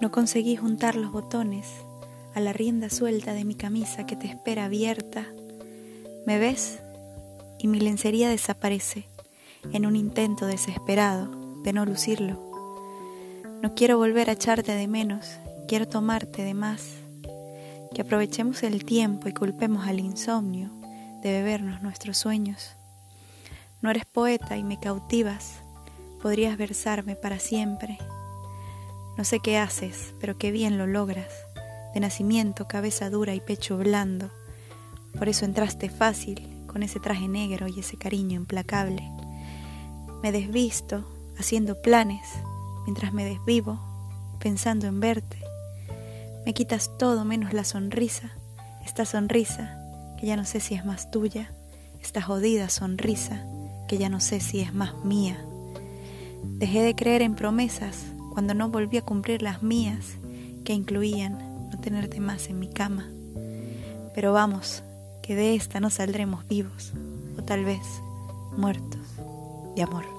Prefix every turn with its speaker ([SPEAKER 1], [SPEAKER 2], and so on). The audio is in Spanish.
[SPEAKER 1] No conseguí juntar los botones a la rienda suelta de mi camisa que te espera abierta. Me ves y mi lencería desaparece en un intento desesperado de no lucirlo. No quiero volver a echarte de menos, quiero tomarte de más. Que aprovechemos el tiempo y culpemos al insomnio de bebernos nuestros sueños. No eres poeta y me cautivas, podrías versarme para siempre. No sé qué haces, pero qué bien lo logras. De nacimiento, cabeza dura y pecho blando. Por eso entraste fácil, con ese traje negro y ese cariño implacable. Me desvisto, haciendo planes, mientras me desvivo, pensando en verte. Me quitas todo menos la sonrisa, esta sonrisa que ya no sé si es más tuya, esta jodida sonrisa que ya no sé si es más mía. Dejé de creer en promesas cuando no volví a cumplir las mías, que incluían no tenerte más en mi cama. Pero vamos, que de esta no saldremos vivos, o tal vez muertos de amor.